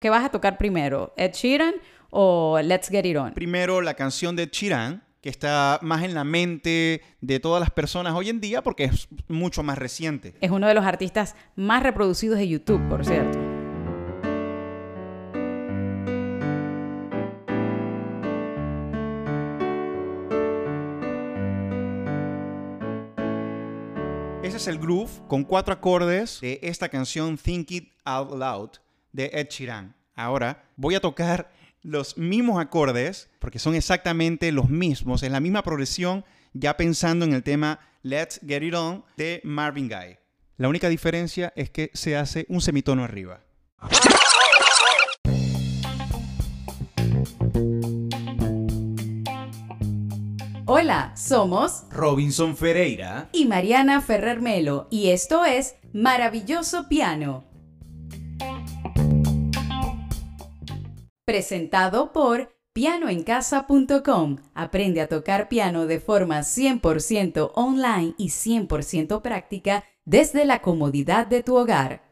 ¿Qué vas a tocar primero? ¿Ed Sheeran o Let's Get It On? Primero la canción de Ed Sheeran, que está más en la mente de todas las personas hoy en día porque es mucho más reciente. Es uno de los artistas más reproducidos de YouTube, por cierto. Ese es el groove con cuatro acordes de esta canción Think It Out Loud de Ed Sheeran. Ahora voy a tocar los mismos acordes porque son exactamente los mismos, en la misma progresión, ya pensando en el tema Let's Get It On de Marvin Gaye. La única diferencia es que se hace un semitono arriba. Hola, somos Robinson Ferreira y Mariana Ferrer Melo y esto es Maravilloso Piano. Presentado por pianoencasa.com. Aprende a tocar piano de forma 100% online y 100% práctica desde la comodidad de tu hogar.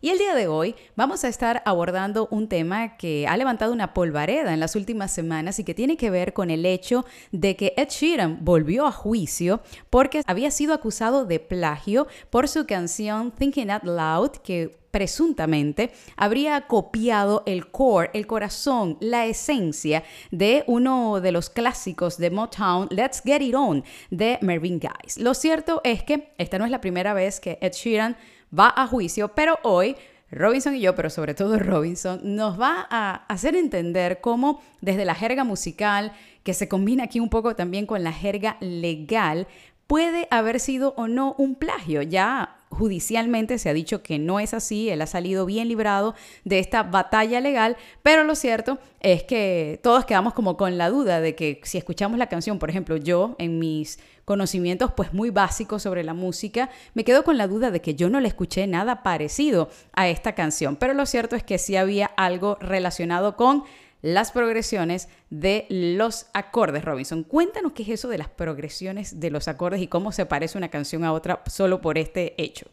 Y el día de hoy vamos a estar abordando un tema que ha levantado una polvareda en las últimas semanas y que tiene que ver con el hecho de que Ed Sheeran volvió a juicio porque había sido acusado de plagio por su canción Thinking Out Loud que presuntamente habría copiado el core, el corazón, la esencia de uno de los clásicos de Motown, Let's Get It On, de Marvin Gaye. Lo cierto es que esta no es la primera vez que Ed Sheeran va a juicio, pero hoy Robinson y yo, pero sobre todo Robinson, nos va a hacer entender cómo desde la jerga musical, que se combina aquí un poco también con la jerga legal, puede haber sido o no un plagio. Ya judicialmente se ha dicho que no es así, él ha salido bien librado de esta batalla legal, pero lo cierto es que todos quedamos como con la duda de que si escuchamos la canción, por ejemplo, yo en mis conocimientos pues muy básicos sobre la música, me quedo con la duda de que yo no le escuché nada parecido a esta canción, pero lo cierto es que sí había algo relacionado con las progresiones de los acordes, Robinson. Cuéntanos qué es eso de las progresiones de los acordes y cómo se parece una canción a otra solo por este hecho.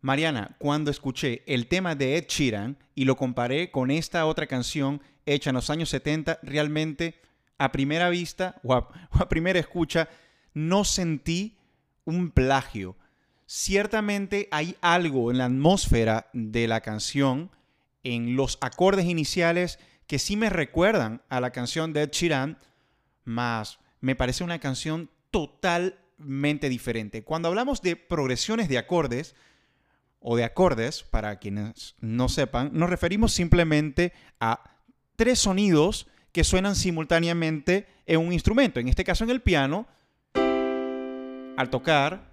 Mariana, cuando escuché el tema de Ed Sheeran y lo comparé con esta otra canción hecha en los años 70, realmente a primera vista o a, o a primera escucha no sentí un plagio. Ciertamente hay algo en la atmósfera de la canción, en los acordes iniciales que sí me recuerdan a la canción de Ed Sheeran, más me parece una canción totalmente diferente. Cuando hablamos de progresiones de acordes o de acordes, para quienes no sepan, nos referimos simplemente a tres sonidos que suenan simultáneamente en un instrumento. En este caso en el piano, al tocar,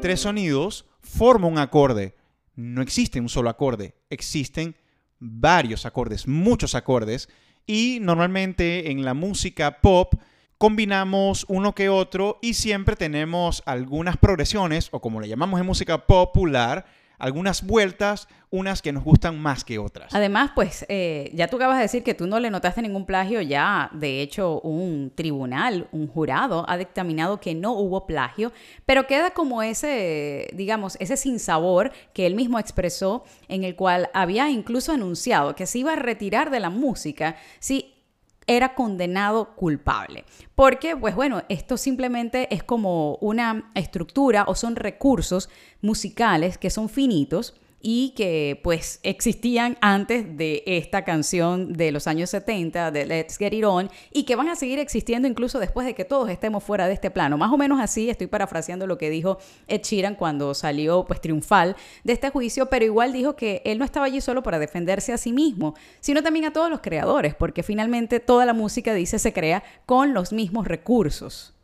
tres sonidos forman un acorde. No existe un solo acorde, existen varios acordes, muchos acordes, y normalmente en la música pop combinamos uno que otro y siempre tenemos algunas progresiones, o como le llamamos en música popular, algunas vueltas, unas que nos gustan más que otras. Además, pues eh, ya tú acabas de decir que tú no le notaste ningún plagio, ya de hecho un tribunal, un jurado ha dictaminado que no hubo plagio, pero queda como ese, digamos, ese sinsabor que él mismo expresó, en el cual había incluso anunciado que se iba a retirar de la música si era condenado culpable. Porque, pues bueno, esto simplemente es como una estructura o son recursos musicales que son finitos y que pues existían antes de esta canción de los años 70 de Let's Get It On y que van a seguir existiendo incluso después de que todos estemos fuera de este plano. Más o menos así estoy parafraseando lo que dijo Ed Sheeran cuando salió pues triunfal de este juicio, pero igual dijo que él no estaba allí solo para defenderse a sí mismo, sino también a todos los creadores, porque finalmente toda la música dice se crea con los mismos recursos.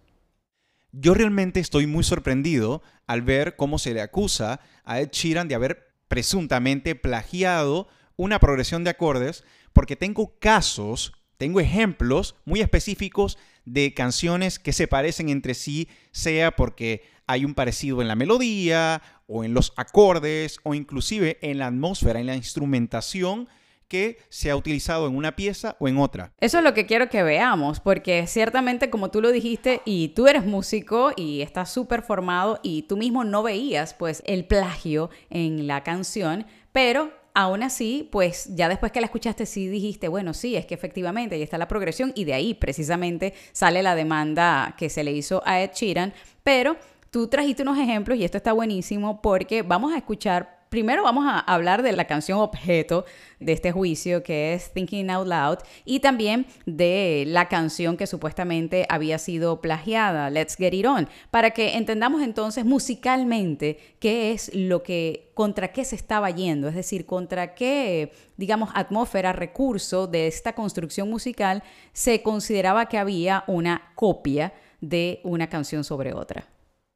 Yo realmente estoy muy sorprendido al ver cómo se le acusa a Ed Sheeran de haber presuntamente plagiado una progresión de acordes, porque tengo casos, tengo ejemplos muy específicos de canciones que se parecen entre sí, sea porque hay un parecido en la melodía o en los acordes o inclusive en la atmósfera, en la instrumentación que se ha utilizado en una pieza o en otra. Eso es lo que quiero que veamos, porque ciertamente como tú lo dijiste y tú eres músico y estás súper formado y tú mismo no veías pues el plagio en la canción, pero aún así, pues ya después que la escuchaste, sí dijiste, bueno, sí, es que efectivamente ahí está la progresión y de ahí precisamente sale la demanda que se le hizo a Ed Sheeran, pero tú trajiste unos ejemplos y esto está buenísimo porque vamos a escuchar primero vamos a hablar de la canción objeto de este juicio, que es Thinking Out Loud, y también de la canción que supuestamente había sido plagiada, Let's Get It On, para que entendamos entonces musicalmente qué es lo que, contra qué se estaba yendo, es decir, contra qué, digamos, atmósfera, recurso de esta construcción musical se consideraba que había una copia de una canción sobre otra.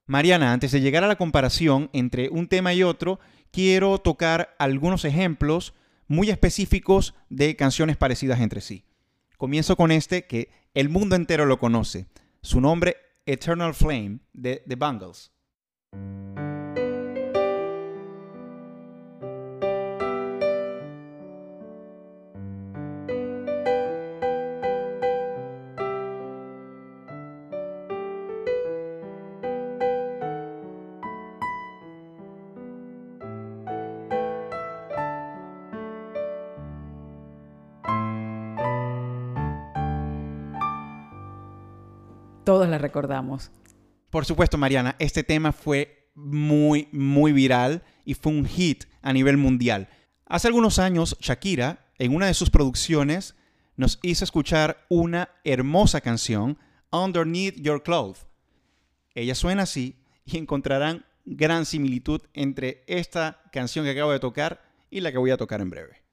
Mariana, antes de llegar a la comparación entre un tema y otro, quiero tocar algunos ejemplos muy específicos de canciones parecidas entre sí. Comienzo con este que el mundo entero lo conoce. Su nombre, Eternal Flame, de The Bungles. Todos la recordamos. Por supuesto, Mariana, este tema fue muy, muy viral y fue un hit a nivel mundial. Hace algunos años, Shakira, en una de sus producciones, nos hizo escuchar una hermosa canción, Underneath Your Clothes. Ella suena así y encontrarán gran similitud entre esta canción que acabo de tocar y la que voy a tocar en breve.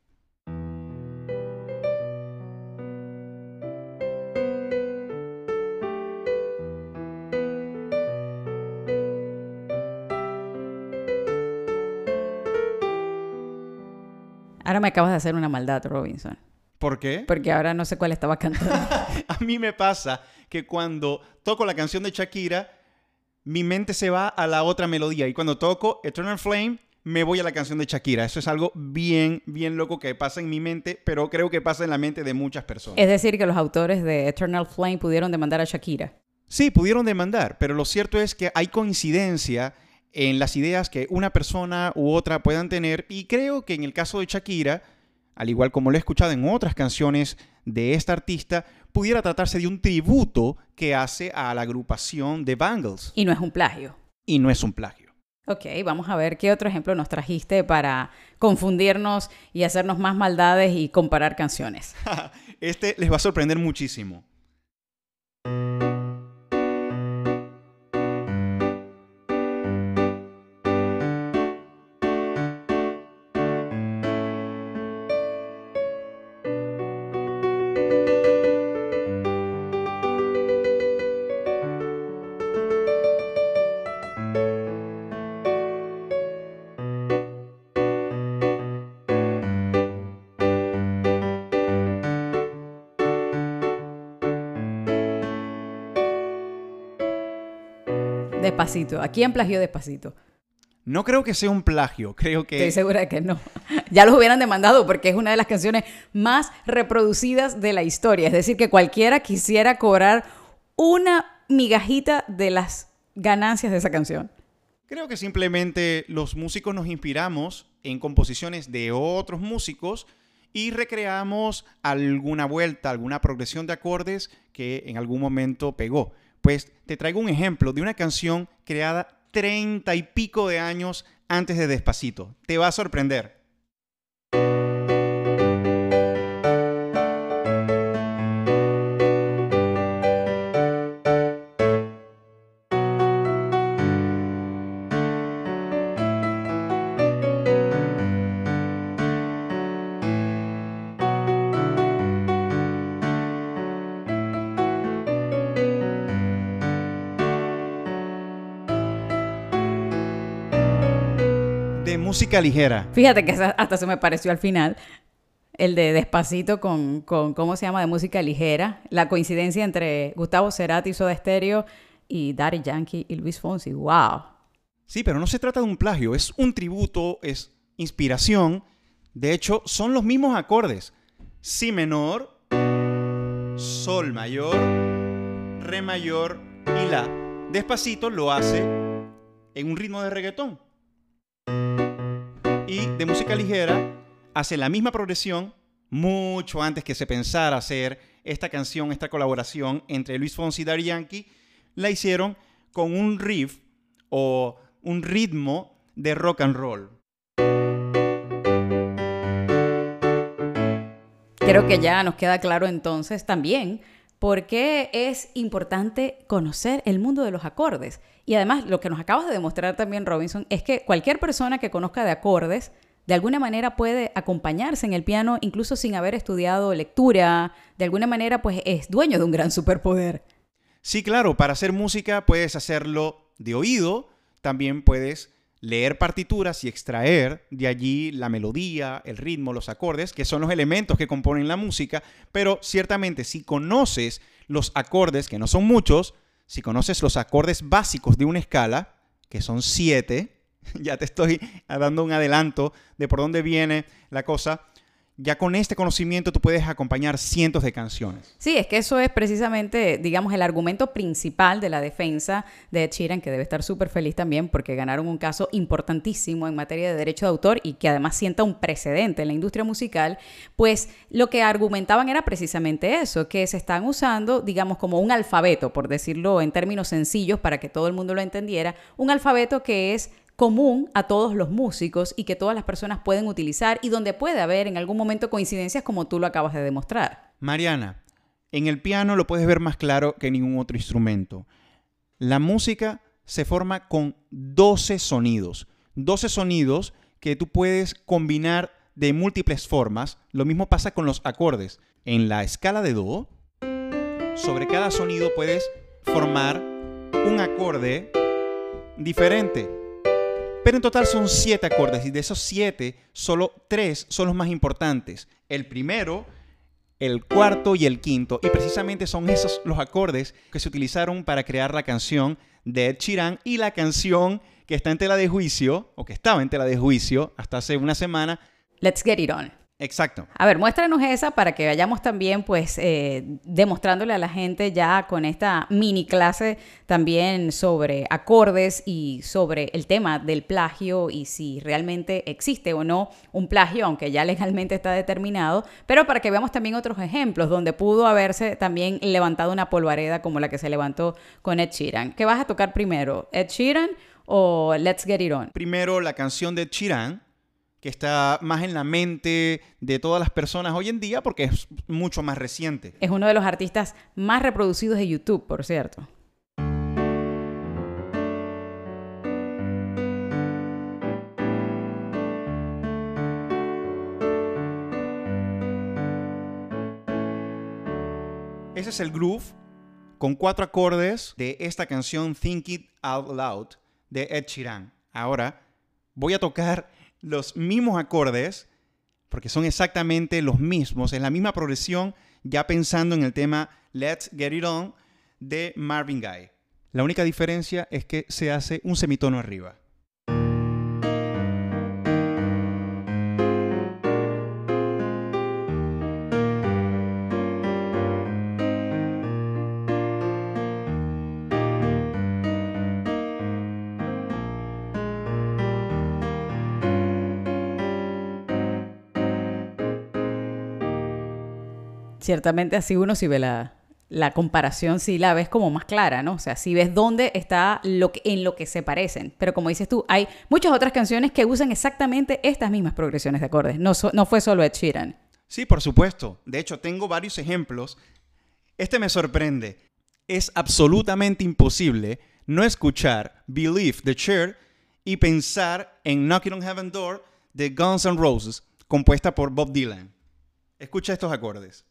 Ahora me acabas de hacer una maldad, Robinson. ¿Por qué? Porque ahora no sé cuál estaba cantando. a mí me pasa que cuando toco la canción de Shakira, mi mente se va a la otra melodía. Y cuando toco Eternal Flame, me voy a la canción de Shakira. Eso es algo bien, bien loco que pasa en mi mente, pero creo que pasa en la mente de muchas personas. Es decir, que los autores de Eternal Flame pudieron demandar a Shakira. Sí, pudieron demandar, pero lo cierto es que hay coincidencia en las ideas que una persona u otra puedan tener y creo que en el caso de Shakira, al igual como lo he escuchado en otras canciones de esta artista, pudiera tratarse de un tributo que hace a la agrupación de Bangles. Y no es un plagio. Y no es un plagio. Ok, vamos a ver qué otro ejemplo nos trajiste para confundirnos y hacernos más maldades y comparar canciones. este les va a sorprender muchísimo. Despacito. ¿A quién plagió Despacito? No creo que sea un plagio, creo que... Estoy segura de que no. Ya los hubieran demandado porque es una de las canciones más reproducidas de la historia. Es decir, que cualquiera quisiera cobrar una migajita de las ganancias de esa canción. Creo que simplemente los músicos nos inspiramos en composiciones de otros músicos y recreamos alguna vuelta, alguna progresión de acordes que en algún momento pegó. Pues te traigo un ejemplo de una canción creada treinta y pico de años antes de Despacito. Te va a sorprender. Música ligera. Fíjate que hasta se me pareció al final. El de Despacito con, con, ¿cómo se llama? De música ligera. La coincidencia entre Gustavo Cerati, Soda Stereo y Daddy Yankee y Luis Fonsi. ¡Wow! Sí, pero no se trata de un plagio. Es un tributo, es inspiración. De hecho, son los mismos acordes. Si menor, Sol mayor, Re mayor y La. Despacito lo hace en un ritmo de reggaetón y de música ligera hace la misma progresión mucho antes que se pensara hacer esta canción, esta colaboración entre Luis Fonsi y Daddy Yankee, la hicieron con un riff o un ritmo de rock and roll. Creo que ya nos queda claro entonces también por qué es importante conocer el mundo de los acordes. Y además, lo que nos acabas de demostrar también, Robinson, es que cualquier persona que conozca de acordes, de alguna manera puede acompañarse en el piano, incluso sin haber estudiado lectura, de alguna manera pues es dueño de un gran superpoder. Sí, claro, para hacer música puedes hacerlo de oído, también puedes leer partituras y extraer de allí la melodía, el ritmo, los acordes, que son los elementos que componen la música, pero ciertamente si conoces los acordes, que no son muchos, si conoces los acordes básicos de una escala, que son siete, ya te estoy dando un adelanto de por dónde viene la cosa, ya con este conocimiento tú puedes acompañar cientos de canciones. Sí, es que eso es precisamente, digamos, el argumento principal de la defensa de Ed que debe estar súper feliz también porque ganaron un caso importantísimo en materia de derecho de autor y que además sienta un precedente en la industria musical, pues lo que argumentaban era precisamente eso, que se están usando, digamos, como un alfabeto, por decirlo en términos sencillos para que todo el mundo lo entendiera, un alfabeto que es común a todos los músicos y que todas las personas pueden utilizar y donde puede haber en algún momento coincidencias como tú lo acabas de demostrar. Mariana, en el piano lo puedes ver más claro que en ningún otro instrumento. La música se forma con 12 sonidos. 12 sonidos que tú puedes combinar de múltiples formas. Lo mismo pasa con los acordes. En la escala de Do, sobre cada sonido puedes formar un acorde diferente. Pero en total son siete acordes y de esos siete, solo tres son los más importantes. El primero, el cuarto y el quinto. Y precisamente son esos los acordes que se utilizaron para crear la canción de Ed Sheeran y la canción que está en tela de juicio, o que estaba en tela de juicio hasta hace una semana. Let's Get It On. Exacto. A ver, muéstranos esa para que vayamos también, pues, eh, demostrándole a la gente ya con esta mini clase también sobre acordes y sobre el tema del plagio y si realmente existe o no un plagio, aunque ya legalmente está determinado, pero para que veamos también otros ejemplos donde pudo haberse también levantado una polvareda como la que se levantó con Ed Sheeran. ¿Qué vas a tocar primero? ¿Ed Sheeran o Let's Get It On? Primero la canción de Ed Sheeran que está más en la mente de todas las personas hoy en día porque es mucho más reciente. Es uno de los artistas más reproducidos de YouTube, por cierto. Ese es el groove con cuatro acordes de esta canción Think It Out Loud de Ed Sheeran. Ahora voy a tocar los mismos acordes, porque son exactamente los mismos, en la misma progresión, ya pensando en el tema Let's Get It On de Marvin Gaye. La única diferencia es que se hace un semitono arriba. Ciertamente así uno si ve la, la comparación, sí la ves como más clara, ¿no? O sea, si ves dónde está lo que, en lo que se parecen. Pero como dices tú, hay muchas otras canciones que usan exactamente estas mismas progresiones de acordes. No, fue solo Ed Sheeran. Sí, por supuesto. De hecho, tengo varios ejemplos. Este me sorprende. Es absolutamente imposible no escuchar Believe the Cher y pensar en Knocking on Heaven Door de Guns N' Roses, compuesta por Bob Dylan. Escucha estos acordes.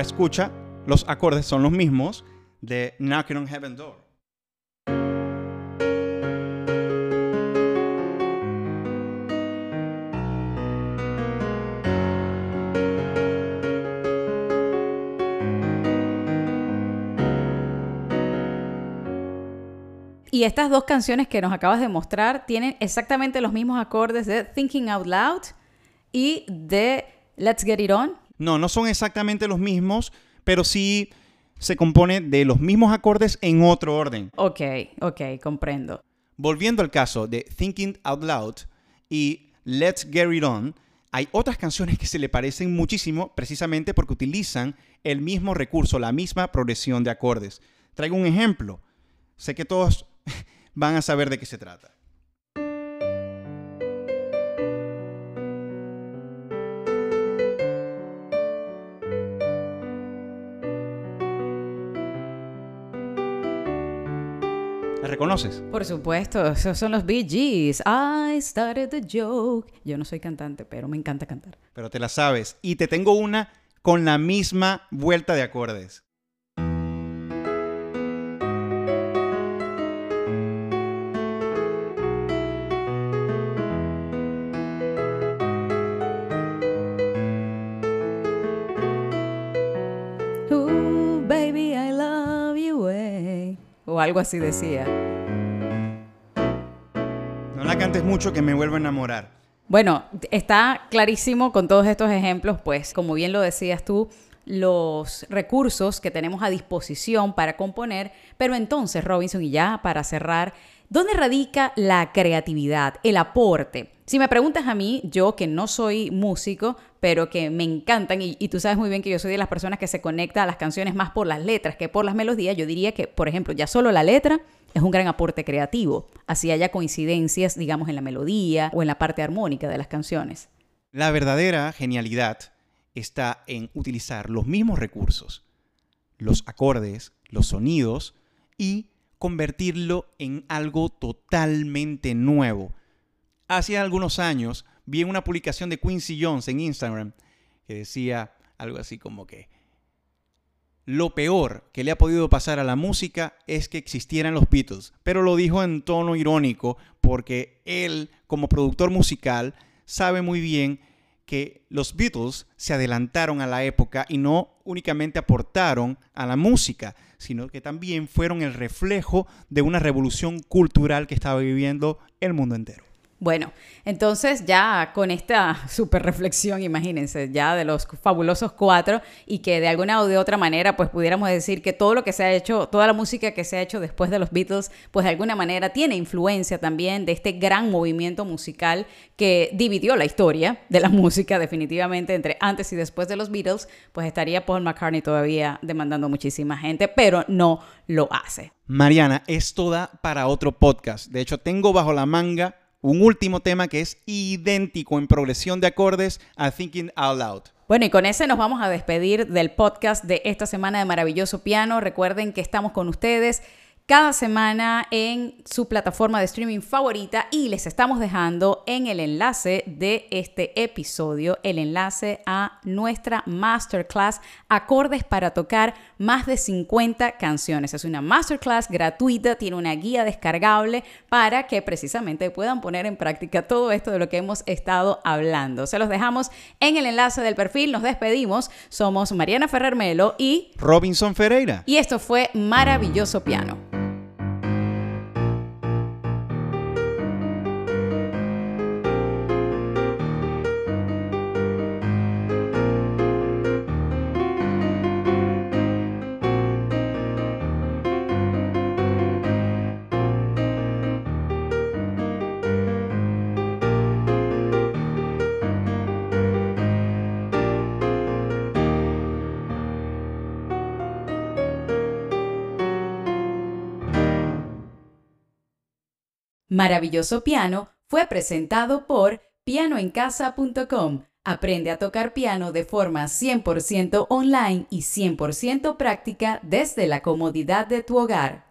Escucha, los acordes son los mismos de Knocking on Heaven Door. Y estas dos canciones que nos acabas de mostrar tienen exactamente los mismos acordes de Thinking Out Loud y de Let's Get It On. No, no son exactamente los mismos, pero sí se compone de los mismos acordes en otro orden. Ok, ok, comprendo. Volviendo al caso de Thinking Out Loud y Let's Get It On, hay otras canciones que se le parecen muchísimo precisamente porque utilizan el mismo recurso, la misma progresión de acordes. Traigo un ejemplo. Sé que todos van a saber de qué se trata. Reconoces? Por supuesto, esos son los Bee Gees. I started the joke. Yo no soy cantante, pero me encanta cantar. Pero te la sabes. Y te tengo una con la misma vuelta de acordes. O algo así decía. No la cantes mucho que me vuelvo a enamorar. Bueno, está clarísimo con todos estos ejemplos, pues como bien lo decías tú, los recursos que tenemos a disposición para componer, pero entonces, Robinson, y ya para cerrar, ¿dónde radica la creatividad, el aporte? Si me preguntas a mí, yo que no soy músico, pero que me encantan, y, y, tú sabes muy bien que yo soy de las personas que se conecta a las canciones más por las letras que por las melodías, yo diría que, por ejemplo, ya solo la letra es un gran aporte creativo, así haya coincidencias, digamos, en la melodía o en la parte armónica de las canciones. La verdadera genialidad está en utilizar los mismos recursos, los acordes, los sonidos, y convertirlo en algo totalmente nuevo. Hace algunos años vi una publicación de Quincy Jones en Instagram que decía algo así como que lo peor que le ha podido pasar a la música es que existieran los Beatles, pero lo dijo en tono irónico porque él, como productor musical, sabe muy bien que los Beatles se adelantaron a la época y no únicamente aportaron a la música, sino que también fueron el reflejo de una revolución cultural que estaba viviendo el mundo entero. Bueno, entonces ya con esta super reflexión, imagínense, ya de los fabulosos cuatro y que de alguna o de otra manera pues pudiéramos decir que todo lo que se ha hecho, toda la música que se ha hecho después de los Beatles, pues de alguna manera tiene influencia también de este gran movimiento musical que dividió la historia de la música definitivamente entre antes y después de los Beatles, pues estaría Paul McCartney todavía demandando muchísima gente, pero no lo hace. Mariana, esto da para otro podcast. De hecho, tengo bajo la manga un último tema que es idéntico en progresión de acordes a Thinking Out Loud. Bueno, y con ese nos vamos a despedir del podcast de esta semana de Maravilloso Piano. Recuerden que estamos con ustedes cada semana en su plataforma de streaming favorita y les estamos dejando en el enlace de este episodio el enlace a nuestra masterclass acordes para tocar más de 50 canciones. Es una masterclass gratuita, tiene una guía descargable para que precisamente puedan poner en práctica todo esto de lo que hemos estado hablando. Se los dejamos en el enlace del perfil, nos despedimos. Somos Mariana Ferrer Melo y Robinson Ferreira. Y esto fue Maravilloso Piano. Maravilloso Piano fue presentado por pianoencasa.com. Aprende a tocar piano de forma 100% online y 100% práctica desde la comodidad de tu hogar.